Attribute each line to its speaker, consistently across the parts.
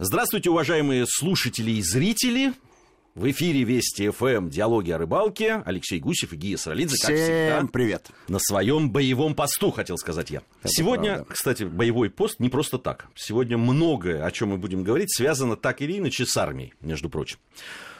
Speaker 1: Здравствуйте, уважаемые слушатели и зрители. В эфире Вести ФМ «Диалоги о рыбалке». Алексей Гусев и Гия Саралидзе, как всегда.
Speaker 2: Всем привет.
Speaker 1: На своем боевом посту, хотел сказать я.
Speaker 2: Это
Speaker 1: Сегодня,
Speaker 2: правда.
Speaker 1: кстати, боевой пост не просто так. Сегодня многое, о чем мы будем говорить, связано так или иначе с армией, между прочим.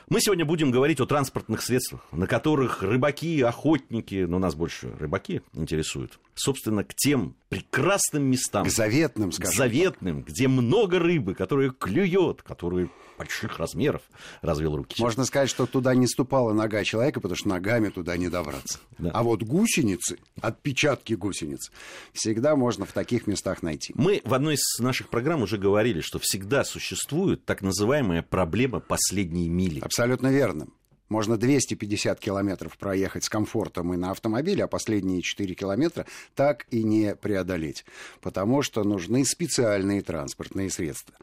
Speaker 1: Мы сегодня будем говорить о транспортных средствах, на которых рыбаки, охотники, но нас больше рыбаки интересуют, собственно, к тем прекрасным местам,
Speaker 2: К заветным,
Speaker 1: к
Speaker 2: скажем.
Speaker 1: заветным, где много рыбы, которая клюет, которые больших размеров, развел руки.
Speaker 2: Можно сказать, что туда не ступала нога человека, потому что ногами туда не добраться.
Speaker 1: Да.
Speaker 2: А вот гусеницы, отпечатки гусениц, всегда можно в таких местах найти.
Speaker 1: Мы в одной из наших программ уже говорили, что всегда существует так называемая проблема последней мили.
Speaker 2: Абсолютно верно. Можно 250 километров проехать с комфортом и на автомобиле, а последние 4 километра так и не преодолеть. Потому что нужны специальные транспортные средства.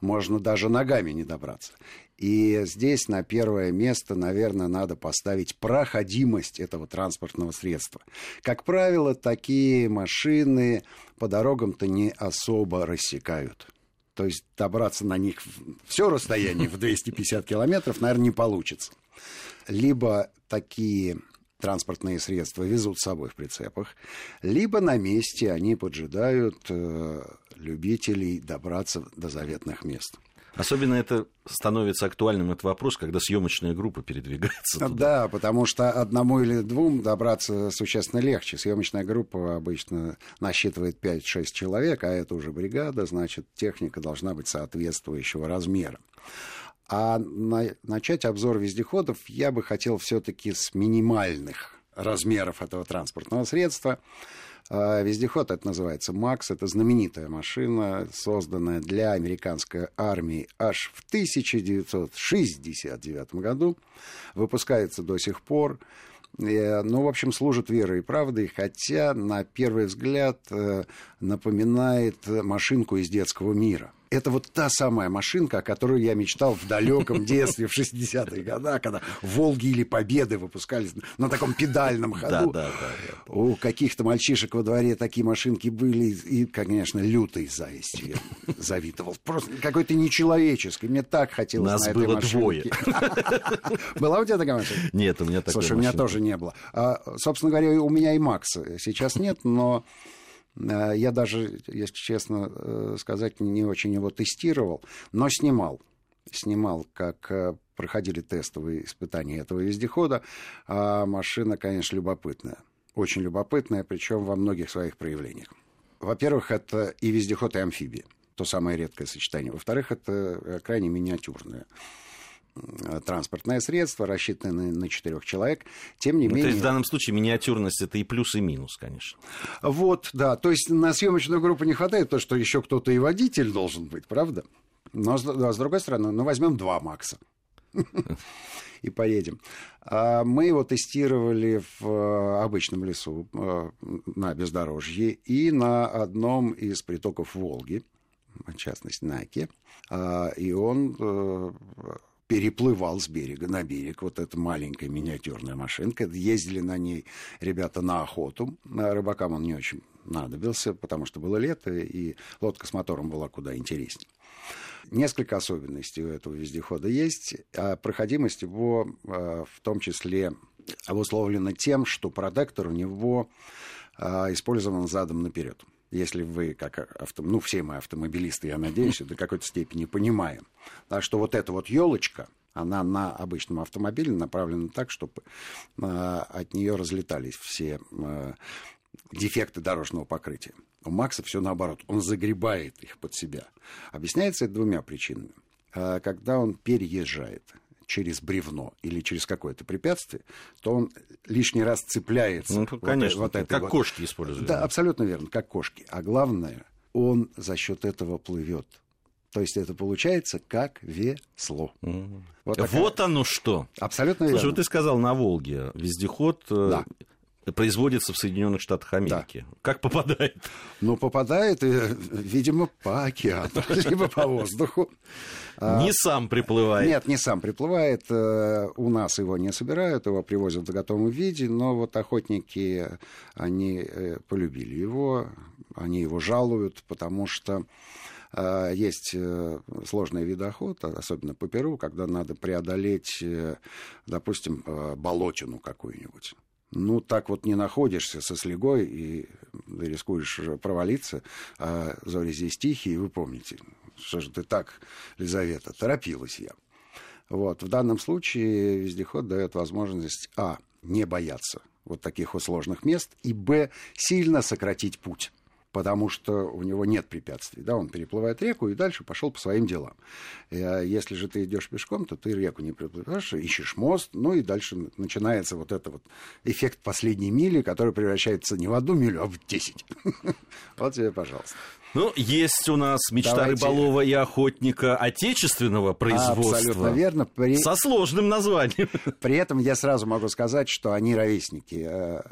Speaker 2: Можно даже ногами не добраться. И здесь на первое место, наверное, надо поставить проходимость этого транспортного средства. Как правило, такие машины по дорогам-то не особо рассекают. То есть добраться на них все расстояние в 250 километров, наверное, не получится. Либо такие транспортные средства везут с собой в прицепах, либо на месте они поджидают э, любителей добраться до заветных мест.
Speaker 1: Особенно это становится актуальным этот вопрос, когда съемочная группа передвигается туда.
Speaker 2: Да, потому что одному или двум добраться существенно легче. Съемочная группа обычно насчитывает 5-6 человек, а это уже бригада, значит, техника должна быть соответствующего размера. А на- начать обзор вездеходов я бы хотел все-таки с минимальных размеров этого транспортного средства. А, Вездеход это называется МАКС. Это знаменитая машина, созданная для американской армии аж в 1969 году. Выпускается до сих пор. Ну, в общем, служит верой и правдой, хотя на первый взгляд э, напоминает машинку из детского мира. Это вот та самая машинка, о которой я мечтал в далеком детстве, в 60-е годы, когда «Волги» или «Победы» выпускались на таком педальном
Speaker 1: Да,
Speaker 2: ходу.
Speaker 1: да, да. да.
Speaker 2: У каких-то мальчишек во дворе такие машинки были, и, конечно, лютой завистью я завидовал. Просто какой-то нечеловеческий. Мне так хотелось
Speaker 1: Нас
Speaker 2: на этой
Speaker 1: было
Speaker 2: машинке. Была у тебя такая машинка?
Speaker 1: Нет, у меня такой
Speaker 2: Слушай, у меня тоже не было. А, собственно говоря, у меня и Макса сейчас нет, но я даже, если честно э, сказать, не очень его тестировал, но снимал. Снимал, как э, проходили тестовые испытания этого вездехода. А машина, конечно, любопытная. Очень любопытная, причем во многих своих проявлениях. Во-первых, это и вездеход, и амфибия. То самое редкое сочетание. Во-вторых, это э, крайне миниатюрное э, транспортное средство, рассчитанное на четырех человек. Тем не
Speaker 1: Ну, то
Speaker 2: менее...
Speaker 1: есть в данном случае миниатюрность это и плюс, и минус, конечно.
Speaker 2: Вот, да. То есть на съемочную группу не хватает то, что еще кто-то и водитель должен быть, правда? Но с, да, с другой стороны, ну возьмем два Макса. И поедем. А Мы его тестировали в э, обычном лесу э, на бездорожье и на одном из притоков Волги, в частности на Оке. А, И он э, переплывал с берега на берег. Вот эта маленькая миниатюрная машинка. Ездили на ней ребята на охоту. А Рыбакам он не очень надобился, потому что было лето, и лодка с мотором была куда интереснее. Несколько особенностей у этого вездехода есть, а проходимость его э, в том числе обусловлена тем, что протектор у него э, использован задом наперед. Если вы, как авто... ну, все мы автомобилисты, я надеюсь, до какой-то степени понимаем. Так что вот эта вот елочка, она на обычном автомобиле направлена так, чтобы э, от нее разлетались все э, дефекты дорожного покрытия. У Макса все наоборот, он загребает их под себя. Объясняется это двумя причинами. А, Когда он переезжает через бревно или через какое-то препятствие, то он лишний раз цепляется.
Speaker 1: Ну,
Speaker 2: вот
Speaker 1: конечно,
Speaker 2: вот этой
Speaker 1: как
Speaker 2: вот-
Speaker 1: кошки используют.
Speaker 2: Да, абсолютно верно, как кошки. А главное, он за счет этого плывет. То есть это получается как весло.
Speaker 1: Мгм.
Speaker 2: Вот
Speaker 1: Вот,
Speaker 2: такая-
Speaker 1: оно что.
Speaker 2: Абсолютно
Speaker 1: Слушай,
Speaker 2: верно.
Speaker 1: вот ты сказал на Волге вездеход э, производится в Соединенных Штатах Америки. Как попадает?
Speaker 2: Ну, попадает, э, видимо, по океану, либо по воздуху. А,
Speaker 1: Не сам приплывает.
Speaker 2: Нет, не сам приплывает. э, У нас его не собирают, его привозят в готовом виде, но вот охотники, они э, полюбили его, они его жалуют, потому что есть сложные виды охоты, особенно по Перу, когда надо преодолеть, допустим, болотину какую-нибудь. Ну, так вот не находишься со слегой и рискуешь провалиться. А зори здесь тихие, вы помните, что же ты так, Лизавета, торопилась я. Вот. В данном случае вездеход дает возможность, а, не бояться вот таких вот сложных мест, и, б, сильно сократить путь потому что у него нет препятствий. Да, он переплывает реку и дальше пошел по своим делам. А если же ты идешь пешком, то ты реку не переплываешь, ищешь мост, ну и дальше начинается вот это вот эффект последней мили, который превращается не в одну милю, а в десять. Вот тебе, пожалуйста.
Speaker 1: Ну, есть у нас мечта Давайте... рыболова и охотника отечественного производства.
Speaker 2: Абсолютно верно.
Speaker 1: При... Со сложным названием.
Speaker 2: При этом я сразу могу сказать, что они ровесники э,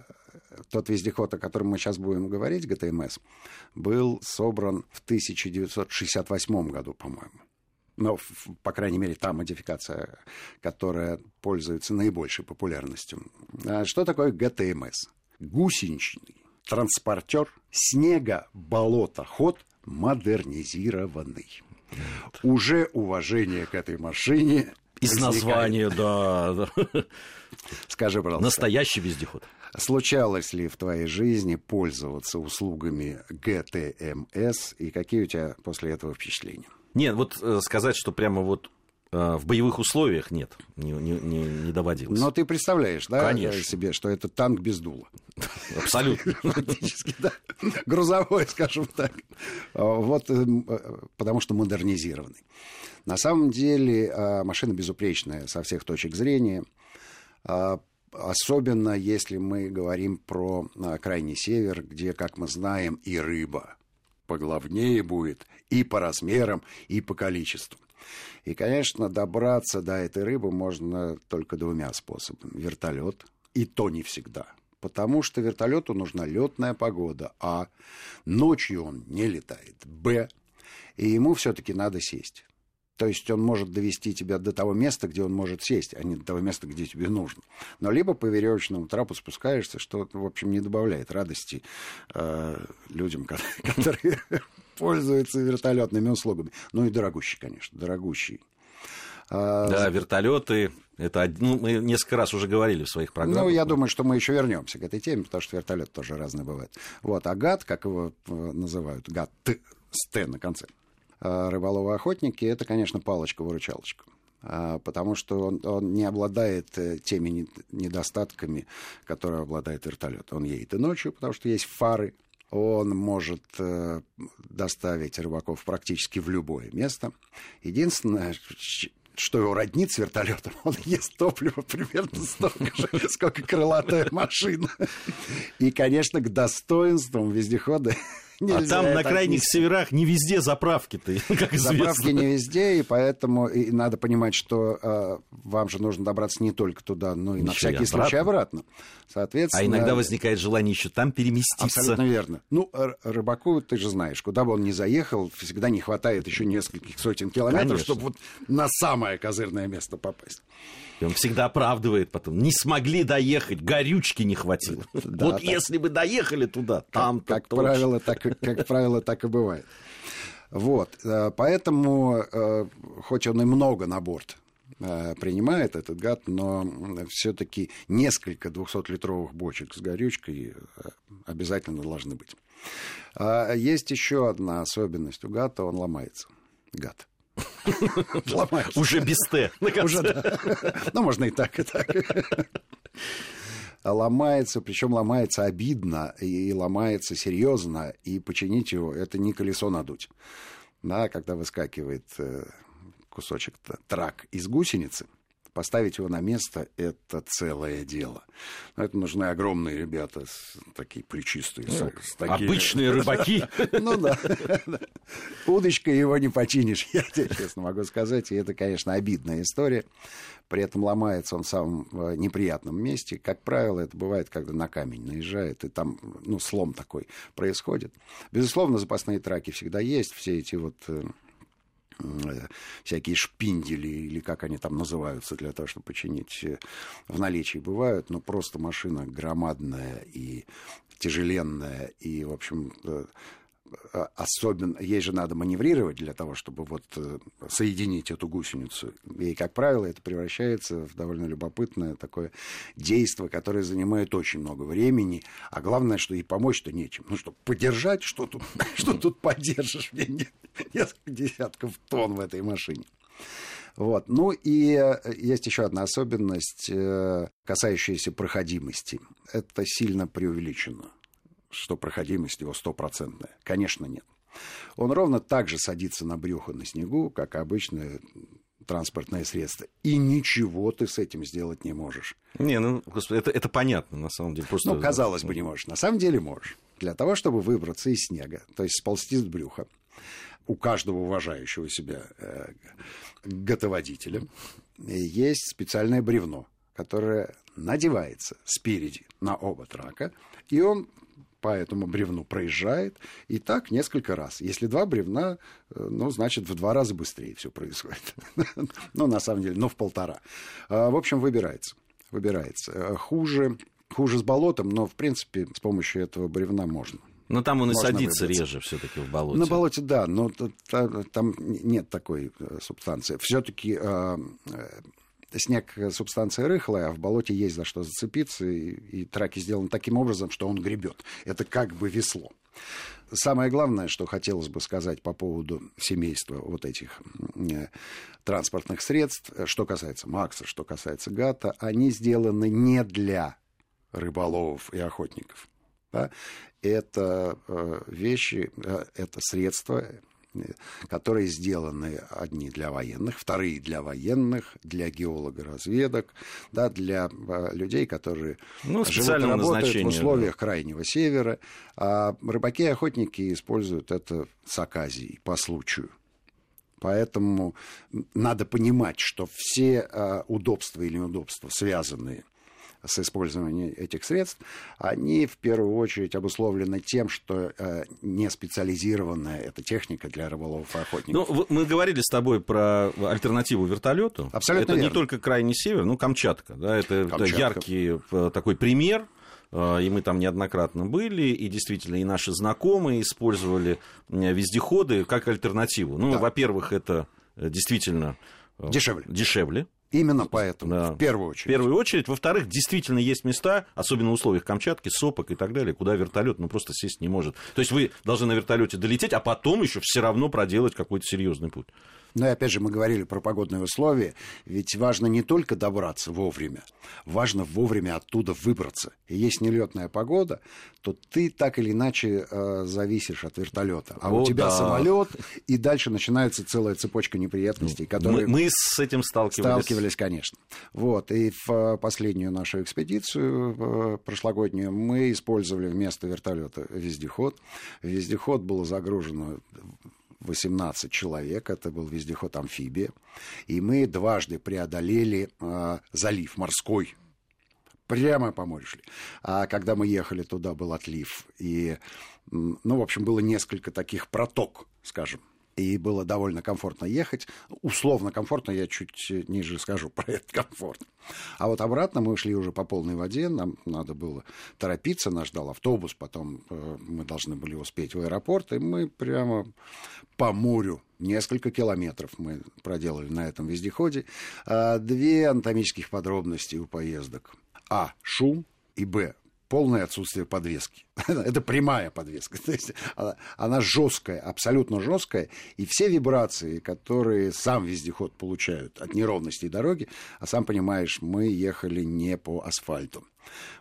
Speaker 2: тот вездеход, о котором мы сейчас будем говорить, ГТМС, был собран в 1968 году, по-моему. Но, по крайней мере, та модификация, которая пользуется наибольшей популярностью. А что такое ГТМС? Гусеничный транспортер снега, болота, ход модернизированный. Уже уважение к этой машине
Speaker 1: из названия, да, да.
Speaker 2: Скажи, пожалуйста.
Speaker 1: Настоящий вездеход.
Speaker 2: Случалось ли в твоей жизни пользоваться услугами ГТМС, и какие у тебя после этого впечатления?
Speaker 1: Нет, вот э, сказать, что прямо вот э, в боевых условиях нет, не, не, не, не доводилось.
Speaker 2: Но ты представляешь, да,
Speaker 1: Конечно.
Speaker 2: себе, что это танк без дула.
Speaker 1: Абсолютно.
Speaker 2: Фактически, да. Грузовой, скажем так. Вот, э, потому что модернизированный. На самом деле машина безупречная со всех точек зрения. Особенно если мы говорим про а, крайний север, где, как мы знаем, и рыба поглавнее будет и по размерам, и по количеству. И, конечно, добраться до этой рыбы можно только двумя способами. Вертолет, и то не всегда. Потому что вертолету нужна летная погода, а ночью он не летает, б, и ему все-таки надо сесть. То есть он может довести тебя до того места, где он может сесть, а не до того места, где тебе нужно. Но либо по веревочному трапу спускаешься, что, в общем, не добавляет радости э, людям, которые пользуются вертолетными услугами. Ну и дорогущий, конечно, дорогущий.
Speaker 1: А, да, вертолеты. Это ну, мы несколько раз уже говорили в своих программах.
Speaker 2: Ну, я думаю, что мы еще вернемся к этой теме, потому что вертолет тоже разный бывает. Вот, а гад, как его э, называют, гад Т, с Т на конце. А, рыболовы-охотники, это, конечно, палочка-выручалочка а, потому что он, он не обладает э, теми недостатками, которые обладает вертолет. Он едет и ночью, потому что есть фары, он может э, доставить рыбаков практически в любое место. Единственное, что его роднит с вертолетом, он ест топливо примерно столько же, сколько крылатая машина. И, конечно, к достоинствам вездехода
Speaker 1: а там на крайних отнести. северах не везде заправки-то, как известно.
Speaker 2: Заправки не везде, и поэтому и надо понимать, что э, вам же нужно добраться не только туда, но и Еще на всякий обратно. случай обратно.
Speaker 1: Соответственно, а иногда возникает желание еще там переместиться.
Speaker 2: Абсолютно верно. Ну, рыбаку, ты же знаешь, куда бы он ни заехал, всегда не хватает еще нескольких сотен километров, Конечно. чтобы вот на самое козырное место попасть.
Speaker 1: И он всегда оправдывает потом. Не смогли доехать, горючки не хватило. Да, вот так. если бы доехали туда, там
Speaker 2: как, как правило, так, как правило, так и бывает. Вот, э, поэтому, э, хоть он и много на борт э, принимает этот гад, но все-таки несколько 200-литровых бочек с горючкой обязательно должны быть. А есть еще одна особенность у гата, он ломается. Гад.
Speaker 1: Уже без Т. Уже,
Speaker 2: Ну, можно и так, и так. Ломается, причем ломается обидно и ломается серьезно, и починить его это не колесо надуть. Да, когда выскакивает э, кусочек трак из гусеницы, Поставить его на место – это целое дело. Но это нужны огромные ребята, такие плечистые. Ну,
Speaker 1: с такими... Обычные рыбаки.
Speaker 2: Ну да. Удочкой его не починишь, я тебе честно могу сказать. И это, конечно, обидная история. При этом ломается он в самом э, неприятном месте. Как правило, это бывает, когда на камень наезжает, и там ну, слом такой происходит. Безусловно, запасные траки всегда есть. Все эти вот Э, всякие шпиндели, или как они там называются, для того, чтобы починить, э, в наличии бывают, но просто машина громадная и тяжеленная, и, в общем, э, особенно, ей же надо маневрировать для того, чтобы вот соединить эту гусеницу. И, как правило, это превращается в довольно любопытное такое действие, которое занимает очень много времени, а главное, что и помочь-то нечем. Ну что, подержать, что тут, что тут поддержишь? Несколько десятков тонн в этой машине. Вот. Ну и э, есть еще одна особенность, э, касающаяся проходимости. Это сильно преувеличено, что проходимость его стопроцентная. Конечно, нет. Он ровно так же садится на брюхо на снегу, как обычное транспортное средство. И ничего ты с этим сделать не можешь.
Speaker 1: Не, ну, господи, это, это понятно, на самом деле.
Speaker 2: Просто... Ну, казалось бы, не можешь. На самом деле можешь. Для того, чтобы выбраться из снега, то есть сползти с брюха, у каждого уважающего себя э, готоводителя есть специальное бревно, которое надевается спереди на оба трака, и он по этому бревну проезжает, и так несколько раз. Если два бревна, э, ну, значит, в два раза быстрее все происходит. ну, на самом деле, ну, в полтора. А, в общем, выбирается. Выбирается. Э, хуже, хуже с болотом, но, в принципе, с помощью этого бревна можно.
Speaker 1: Но там он и садится выбраться. реже все-таки в болоте.
Speaker 2: На болоте, да, но там нет такой э, субстанции. Все-таки э, снег субстанция рыхлая, а в болоте есть за что зацепиться, и, и траки сделаны таким образом, что он гребет. Это как бы весло. Самое главное, что хотелось бы сказать по поводу семейства вот этих э, транспортных средств, что касается Макса, что касается Гата, они сделаны не для рыболовов и охотников. Да? это э, вещи, э, это средства, которые сделаны одни для военных, вторые для военных, для геолого-разведок, да, для людей, которые ну, живут и работают в условиях да. крайнего севера. А рыбаки и охотники используют это с оказией, по случаю. Поэтому надо понимать, что все удобства или неудобства, связанные с использованием этих средств, они в первую очередь обусловлены тем, что э, не специализированная эта техника для рыболовов и охотников.
Speaker 1: Ну, мы говорили с тобой про альтернативу вертолету.
Speaker 2: Абсолютно
Speaker 1: Это
Speaker 2: верно.
Speaker 1: не только крайний север, ну, Камчатка. Да, это, Камчатка. это яркий э, такой пример э, и мы там неоднократно были, и действительно и наши знакомые использовали э, вездеходы как альтернативу. Ну, да. во-первых, это действительно
Speaker 2: дешевле.
Speaker 1: дешевле.
Speaker 2: Именно поэтому, да. в первую очередь.
Speaker 1: В первую очередь. Во-вторых, действительно есть места, особенно в условиях Камчатки, сопок и так далее, куда вертолет ну, просто сесть не может. То есть вы должны на вертолете долететь, а потом еще все равно проделать какой-то серьезный путь.
Speaker 2: Ну и опять же, мы говорили про погодные условия, ведь важно не только добраться вовремя, важно вовремя оттуда выбраться. И есть нелетная погода, то ты так или иначе э, зависишь от вертолета. А О, у тебя да. самолет, и дальше начинается целая цепочка неприятностей, которые...
Speaker 1: Мы, мы с этим сталкивались.
Speaker 2: Сталкивались, конечно. Вот, и в э, последнюю нашу экспедицию э, прошлогоднюю мы использовали вместо вертолета вездеход. Вездеход было загружено 18 человек, это был вездеход «Амфибия», и мы дважды преодолели э, залив морской, прямо по морю шли. А когда мы ехали туда, был отлив, и, ну, в общем, было несколько таких проток, скажем, и было довольно комфортно ехать. Условно комфортно, я чуть ниже скажу про этот комфорт. А вот обратно мы шли уже по полной воде, нам надо было торопиться, нас ждал автобус, потом э, мы должны были успеть в аэропорт, и мы прямо по морю несколько километров мы проделали на этом вездеходе. А, две анатомических подробности у поездок. А. Шум. И Б полное отсутствие подвески. Это прямая подвеска. То есть она, она жесткая, абсолютно жесткая. И все вибрации, которые сам вездеход получают от неровностей дороги, а сам понимаешь, мы ехали не по асфальту.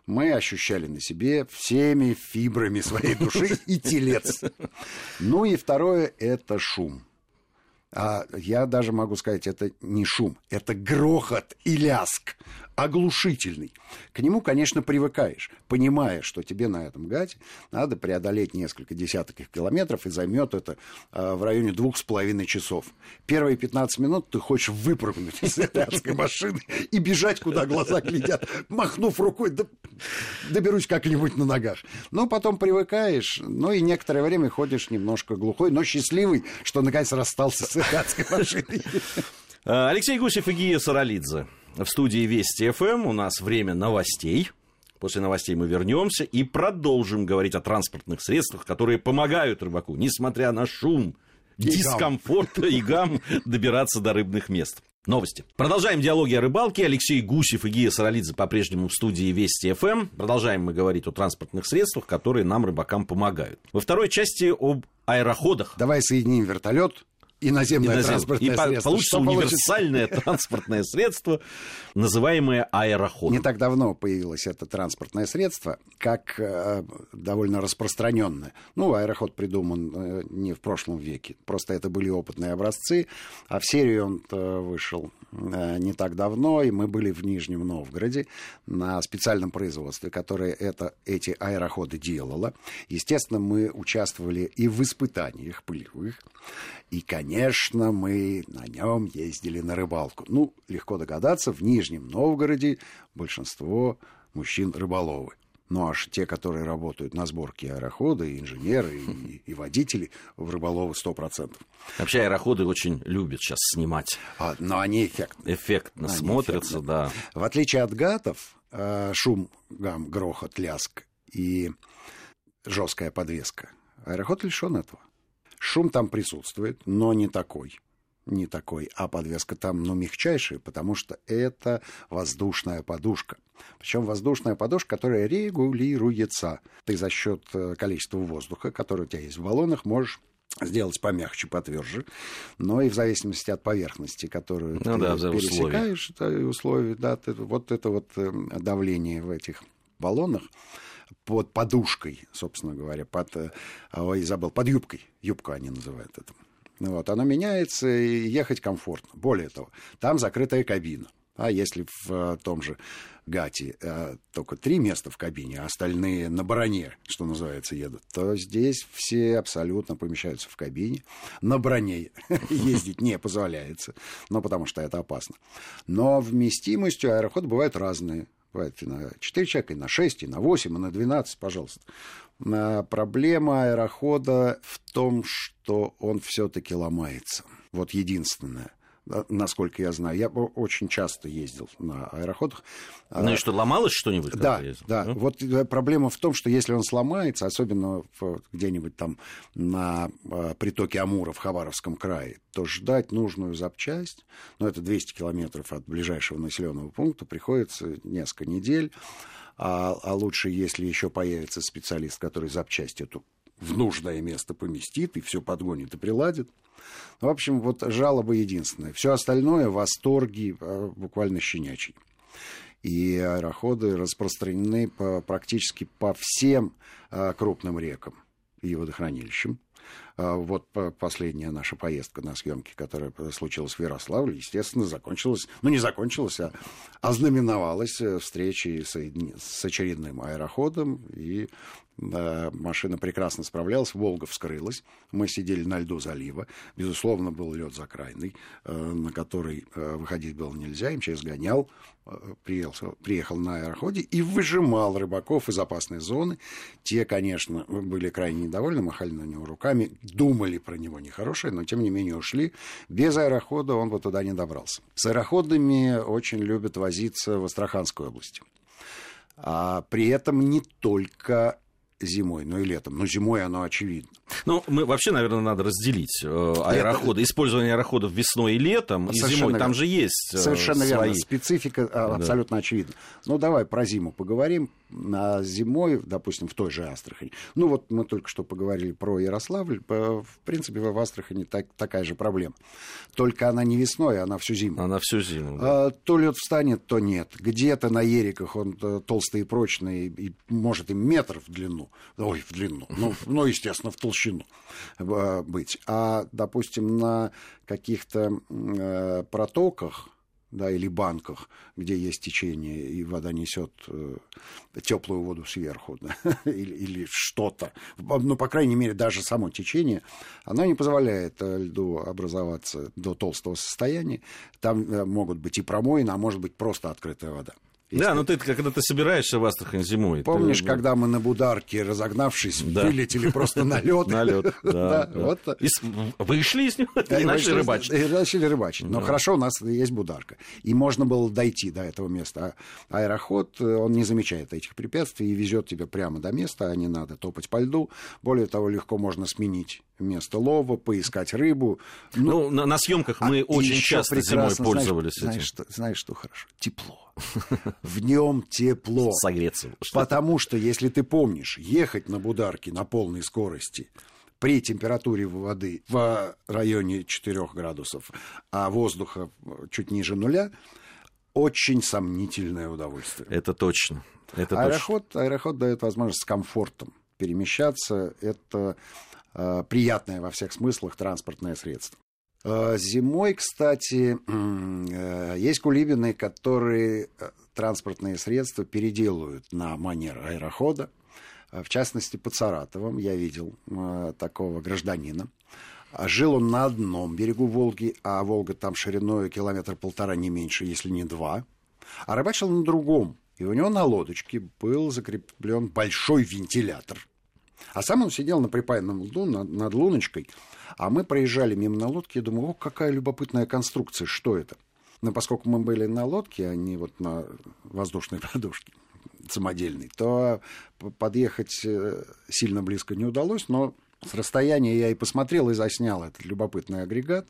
Speaker 2: Мы ощущали на себе всеми фибрами своей души и телец. Ну и второе – это шум. А я даже могу сказать, это не шум, это грохот и ляск оглушительный. К нему, конечно, привыкаешь, понимая, что тебе на этом гате надо преодолеть несколько десятков километров, и займет это э, в районе двух с половиной часов. Первые 15 минут ты хочешь выпрыгнуть из этой адской машины и бежать, куда глаза глядят, махнув рукой, да, доберусь как-нибудь на ногах. Но потом привыкаешь, ну и некоторое время ходишь немножко глухой, но счастливый, что наконец расстался с этой адской машиной.
Speaker 1: Алексей Гусев и Гия Саралидзе в студии Вести ФМ. У нас время новостей. После новостей мы вернемся и продолжим говорить о транспортных средствах, которые помогают рыбаку, несмотря на шум, и дискомфорт и гам добираться до рыбных мест. Новости. Продолжаем диалоги о рыбалке. Алексей Гусев и Гия Саралидзе по-прежнему в студии Вести ФМ. Продолжаем мы говорить о транспортных средствах, которые нам, рыбакам, помогают. Во второй части об аэроходах.
Speaker 2: Давай соединим вертолет и наземное, и наземное транспортное
Speaker 1: и
Speaker 2: средство.
Speaker 1: получится Что универсальное получится? транспортное средство, называемое аэроходом.
Speaker 2: Не так давно появилось это транспортное средство, как э, довольно распространенное. Ну, аэроход придуман э, не в прошлом веке, просто это были опытные образцы, а в серию он э, вышел э, не так давно, и мы были в Нижнем Новгороде на специальном производстве, которое это, эти аэроходы делало. Естественно, мы участвовали и в испытаниях пылевых, и, конечно, мы на нем ездили на рыбалку. Ну, легко догадаться, в Нижнем Новгороде большинство мужчин рыболовы. Ну, аж те, которые работают на сборке аэрохода, и инженеры, и, и водители, в рыболовы 100%.
Speaker 1: Вообще аэроходы очень любят сейчас снимать.
Speaker 2: А, но они эффектны.
Speaker 1: Эффектно они смотрятся, эффектны. да.
Speaker 2: В отличие от гатов, э, шум, гам, грохот, ляск и жесткая подвеска, аэроход лишен этого. Шум там присутствует, но не такой. Не такой, а подвеска там, ну, мягчайшая, потому что это воздушная подушка. Причем воздушная подушка, которая регулируется. Ты за счет э, количества воздуха, который у тебя есть в баллонах, можешь сделать помягче, потверже, но и в зависимости от поверхности, которую ну, ты да, пересекаешь, условий. Да, условий, да, ты, вот это вот э, давление в этих баллонах, под подушкой, собственно говоря, под, э, ой, забыл, под юбкой, юбку они называют это. Вот, оно меняется, и ехать комфортно. Более того, там закрытая кабина. А если в э, том же Гати э, только три места в кабине, а остальные на броне, что называется, едут, то здесь все абсолютно помещаются в кабине. На броне ездить не позволяется, но потому что это опасно. Но вместимостью аэроход бывают разные. И на 4 человека, и на 6, и на 8, и на 12, пожалуйста. Проблема аэрохода в том, что он все-таки ломается. Вот единственное насколько я знаю. Я очень часто ездил на аэроходах.
Speaker 1: Ну и что, ломалось что-нибудь?
Speaker 2: Да, да. Ну? Вот э, проблема в том, что если он сломается, особенно где-нибудь там на а, притоке Амура в Хабаровском крае, то ждать нужную запчасть, ну это 200 километров от ближайшего населенного пункта, приходится несколько недель. А, а лучше, если еще появится специалист, который запчасть эту в нужное место поместит и все подгонит и приладит. В общем, вот жалоба единственная. Все остальное восторги а, буквально щенячий. И аэроходы распространены по, практически по всем а, крупным рекам и водохранилищам. А, вот последняя наша поездка на съемки, которая случилась в Ярославле, естественно, закончилась, ну не закончилась, а ознаменовалась э, встречей с, с очередным аэроходом, и машина прекрасно справлялась, Волга вскрылась, мы сидели на льду залива, безусловно, был лед закрайный, э, на который э, выходить было нельзя, МЧС гонял, приехал, приехал на аэроходе и выжимал рыбаков из опасной зоны. Те, конечно, были крайне недовольны, махали на него руками, думали про него нехорошее, но тем не менее ушли. Без аэрохода он бы туда не добрался. С аэроходами очень любят возиться в Астраханской области. А при этом не только зимой, но и летом. Но зимой оно очевидно.
Speaker 1: Ну, мы вообще, наверное, надо разделить э, аэроходы, Это... использование аэроходов весной и летом, Совершенно и зимой. Верно. Там же есть
Speaker 2: э, Совершенно свои... верно. Специфика а, абсолютно да. очевидна. Ну, давай про зиму поговорим. А зимой, допустим, в той же Астрахани. Ну, вот мы только что поговорили про Ярославль. В принципе, в Астрахани так, такая же проблема. Только она не весной, она всю зиму.
Speaker 1: Она всю зиму, да.
Speaker 2: а, То лед встанет, то нет. Где-то на ериках он э, толстый и прочный, и может и метр в длину. Ой, в длину. Ну, ну естественно, в толщину э, быть. А, допустим, на каких-то э, протоках, да, или банках, где есть течение, и вода несет э, теплую воду сверху, да, или, или что-то. Ну, по крайней мере, даже само течение, оно не позволяет э, льду образоваться до толстого состояния. Там э, могут быть и промоины, а может быть просто открытая вода.
Speaker 1: Да, ну ты когда ты собираешься в Астрахань зимой.
Speaker 2: Помнишь,
Speaker 1: ты...
Speaker 2: когда мы на Бударке, разогнавшись, да. вылетели просто на лед?
Speaker 1: На лед, да. Вышли из него и начали рыбачить. И
Speaker 2: начали рыбачить. Но хорошо, у нас есть Бударка. И можно было дойти до этого места. А аэроход, он не замечает этих препятствий и везет тебя прямо до места, а не надо топать по льду. Более того, легко можно сменить место лова, поискать рыбу.
Speaker 1: Ну, на, съемках мы а очень часто зимой пользовались
Speaker 2: этим. Знаешь, что хорошо? Тепло. В нем тепло.
Speaker 1: Согреться.
Speaker 2: Потому что, если ты помнишь, ехать на Бударке на полной скорости при температуре воды в районе 4 градусов, а воздуха чуть ниже нуля, очень сомнительное удовольствие.
Speaker 1: Это точно. Это
Speaker 2: аэроход, точно. аэроход дает возможность с комфортом перемещаться. Это э, приятное во всех смыслах транспортное средство. Э, зимой, кстати, э, есть кулибины, которые э, транспортные средства переделывают на манер аэрохода. В частности, под Саратовом я видел такого гражданина. Жил он на одном берегу Волги, а Волга там шириной километр полтора, не меньше, если не два. А рыбачил на другом. И у него на лодочке был закреплен большой вентилятор. А сам он сидел на припаянном льду над луночкой – а мы проезжали мимо на лодке, и думаю, о, какая любопытная конструкция, что это? Но поскольку мы были на лодке, а не вот на воздушной подушке самодельной, то подъехать э, сильно близко не удалось, но с расстояния я и посмотрел, и заснял этот любопытный агрегат.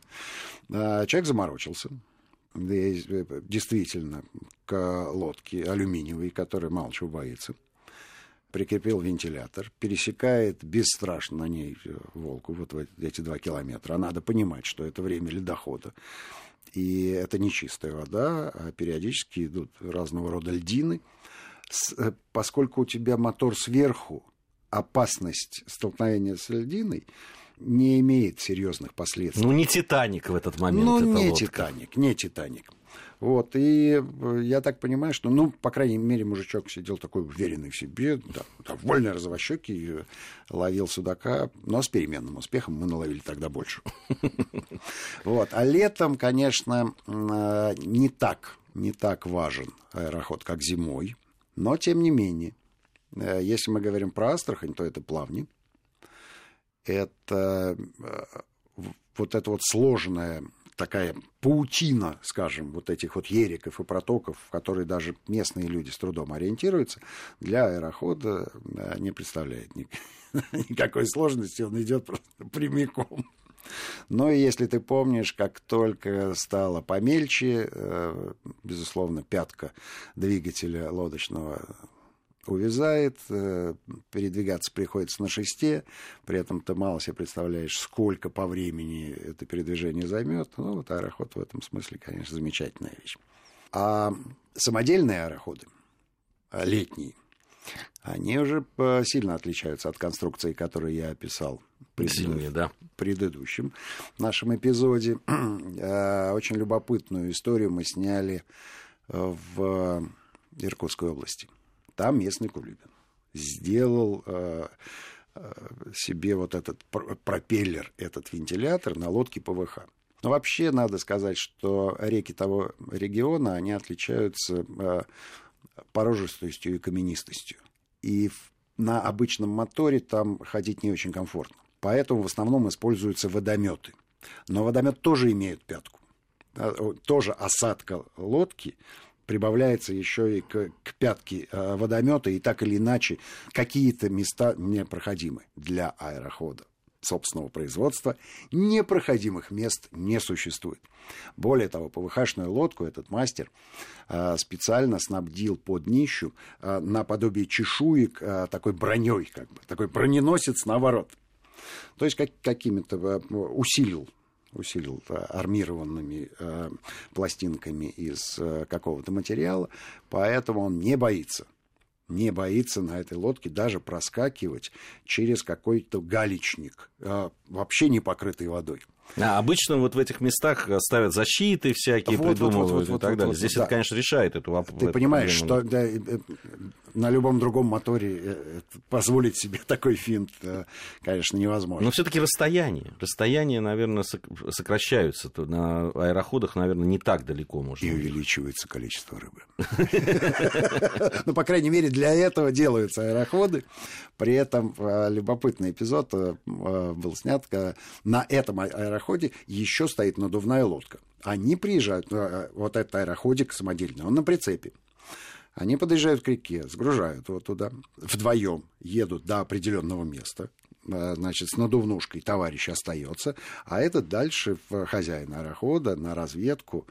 Speaker 2: А, человек заморочился. Э, действительно, к лодке алюминиевой, которая мало чего боится прикрепил вентилятор, пересекает бесстрашно на ней э, Волку, вот эти два километра. А надо понимать, что это время ледохода. И это не чистая вода, а периодически идут разного рода льдины. Э, поскольку у тебя мотор сверху, опасность столкновения с льдиной не имеет серьезных последствий.
Speaker 1: Ну, не Титаник в этот момент.
Speaker 2: Ну, не лодка. Титаник, не Титаник. Вот, и э, я так понимаю, что, ну, по крайней мере, мужичок сидел такой уверенный в себе, да, довольно розовощекий, э, ловил судака, но с переменным успехом мы наловили тогда больше. Вот, а летом, конечно, э, не так, не так важен аэроход, как зимой, но тем не менее, если мы говорим про Астрахань, то это плавни, это вот это вот сложное такая паутина, скажем, вот этих вот ериков и протоков, в которые даже местные люди с трудом ориентируются, для аэрохода не представляет никакой сложности, он идет просто прямиком. Но если ты помнишь, как только стало помельче, э, безусловно, пятка двигателя лодочного увязает, э, передвигаться приходится на шесте, при этом ты мало себе представляешь, сколько по времени это передвижение займет. Ну, вот аэроход в этом смысле, конечно, замечательная вещь. А самодельные аэроходы, а летние, они уже сильно отличаются от конструкции, которую я описал
Speaker 1: в Сильнее, да.
Speaker 2: предыдущем нашем эпизоде. Э, очень любопытную историю мы сняли в Иркутской области. Там местный Кулибин сделал э, э, себе вот этот пропеллер, этот вентилятор на лодке ПВХ. Но вообще надо сказать, что реки того региона, они отличаются э, порожистостью и каменистостью. И на обычном моторе там ходить не очень комфортно. Поэтому в основном используются водометы. Но водомет тоже имеет пятку. Тоже осадка лодки прибавляется еще и к, к пятке э, водомета, и так или иначе какие-то места непроходимы для аэрохода собственного производства, непроходимых мест не существует. Более того, ПВХшную лодку этот мастер э, специально снабдил под днищу э, наподобие чешуек такой броней, как бы, такой броненосец наоборот. То есть как, какими-то усилил усилил армированными э, пластинками из э, какого-то материала, поэтому он не боится не боится на этой лодке даже проскакивать через какой-то галечник, э, вообще не покрытый водой.
Speaker 1: А обычно вот в этих местах ставят защиты всякие, вот, придумывают вот, вот, вот, и так вот, далее. Вот, Здесь да. это, конечно, решает эту вопрос.
Speaker 2: Ты понимаешь, что да, на любом другом моторе э, позволить себе такой финт, э, конечно, невозможно.
Speaker 1: Но все-таки расстояние. Расстояние, наверное, сокращаются. На аэроходах, наверное, не так далеко можно.
Speaker 2: И увеличивается количество рыбы. Ну, по крайней мере, для этого делаются аэроходы. При этом любопытный эпизод был снят. На этом аэроходе еще стоит надувная лодка. Они приезжают, вот этот аэроходик самодельный, он на прицепе. Они подъезжают к реке, сгружают его туда, вдвоем едут до определенного места, э, значит, с надувнушкой товарищ остается, а этот дальше в хозяин аэрохода на разведку,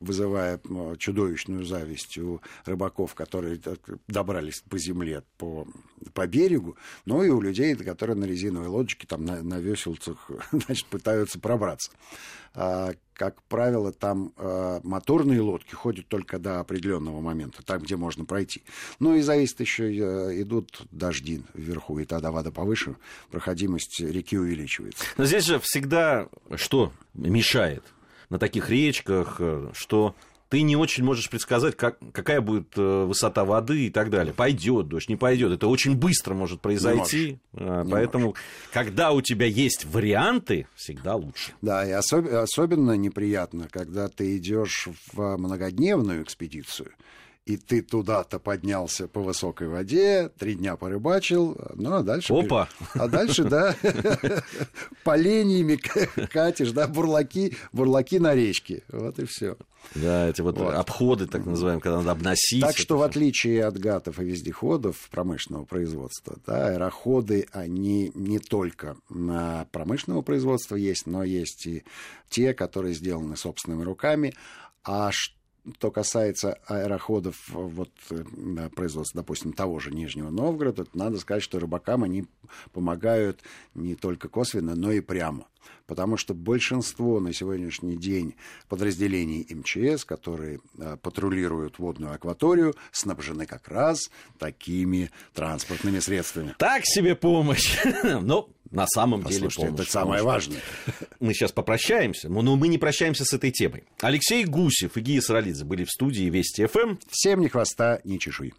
Speaker 2: вызывая чудовищную зависть у рыбаков, которые добрались по земле, по, по берегу, но и у людей, которые на резиновой лодочке, там на, на веселцах, значит, пытаются пробраться. А, как правило, там а, моторные лодки ходят только до определенного момента, там, где можно пройти. Ну и зависит еще, идут дожди вверху, и тогда вода повыше, проходимость реки увеличивается.
Speaker 1: Но здесь же всегда что мешает? На таких речках, э, что ты не очень можешь предсказать, как, какая будет э, высота воды и так далее. Пойдет дождь, не пойдет. Это очень быстро может произойти. Не можешь. Не Поэтому, можешь. когда у тебя есть варианты, всегда лучше.
Speaker 2: Да, и особ... особенно неприятно, когда ты идешь в многодневную экспедицию и ты туда-то поднялся по высокой воде, три дня порыбачил, ну а дальше...
Speaker 1: Опа!
Speaker 2: А дальше, да, поленьями катишь, да, бурлаки, бурлаки на речке, вот и все.
Speaker 1: Да, эти вот, вот обходы, так называемые, когда надо обносить.
Speaker 2: Так что, в отличие от гатов и вездеходов промышленного производства, да, аэроходы, они не только на промышленного производства есть, но есть и те, которые сделаны собственными руками. А что что касается аэроходов вот, производства, допустим, того же Нижнего Новгорода, то надо сказать, что рыбакам они помогают не только косвенно, но и прямо. Потому что большинство на сегодняшний день подразделений МЧС, которые э, патрулируют водную акваторию, снабжены как раз такими транспортными средствами.
Speaker 1: Так себе помощь. Но на самом деле
Speaker 2: помощь. Это самое важное.
Speaker 1: Мы сейчас попрощаемся, но мы не прощаемся с этой темой. Алексей Гусев и Гия Саралидзе были в студии Вести ФМ.
Speaker 2: Всем ни хвоста, ни чешуи.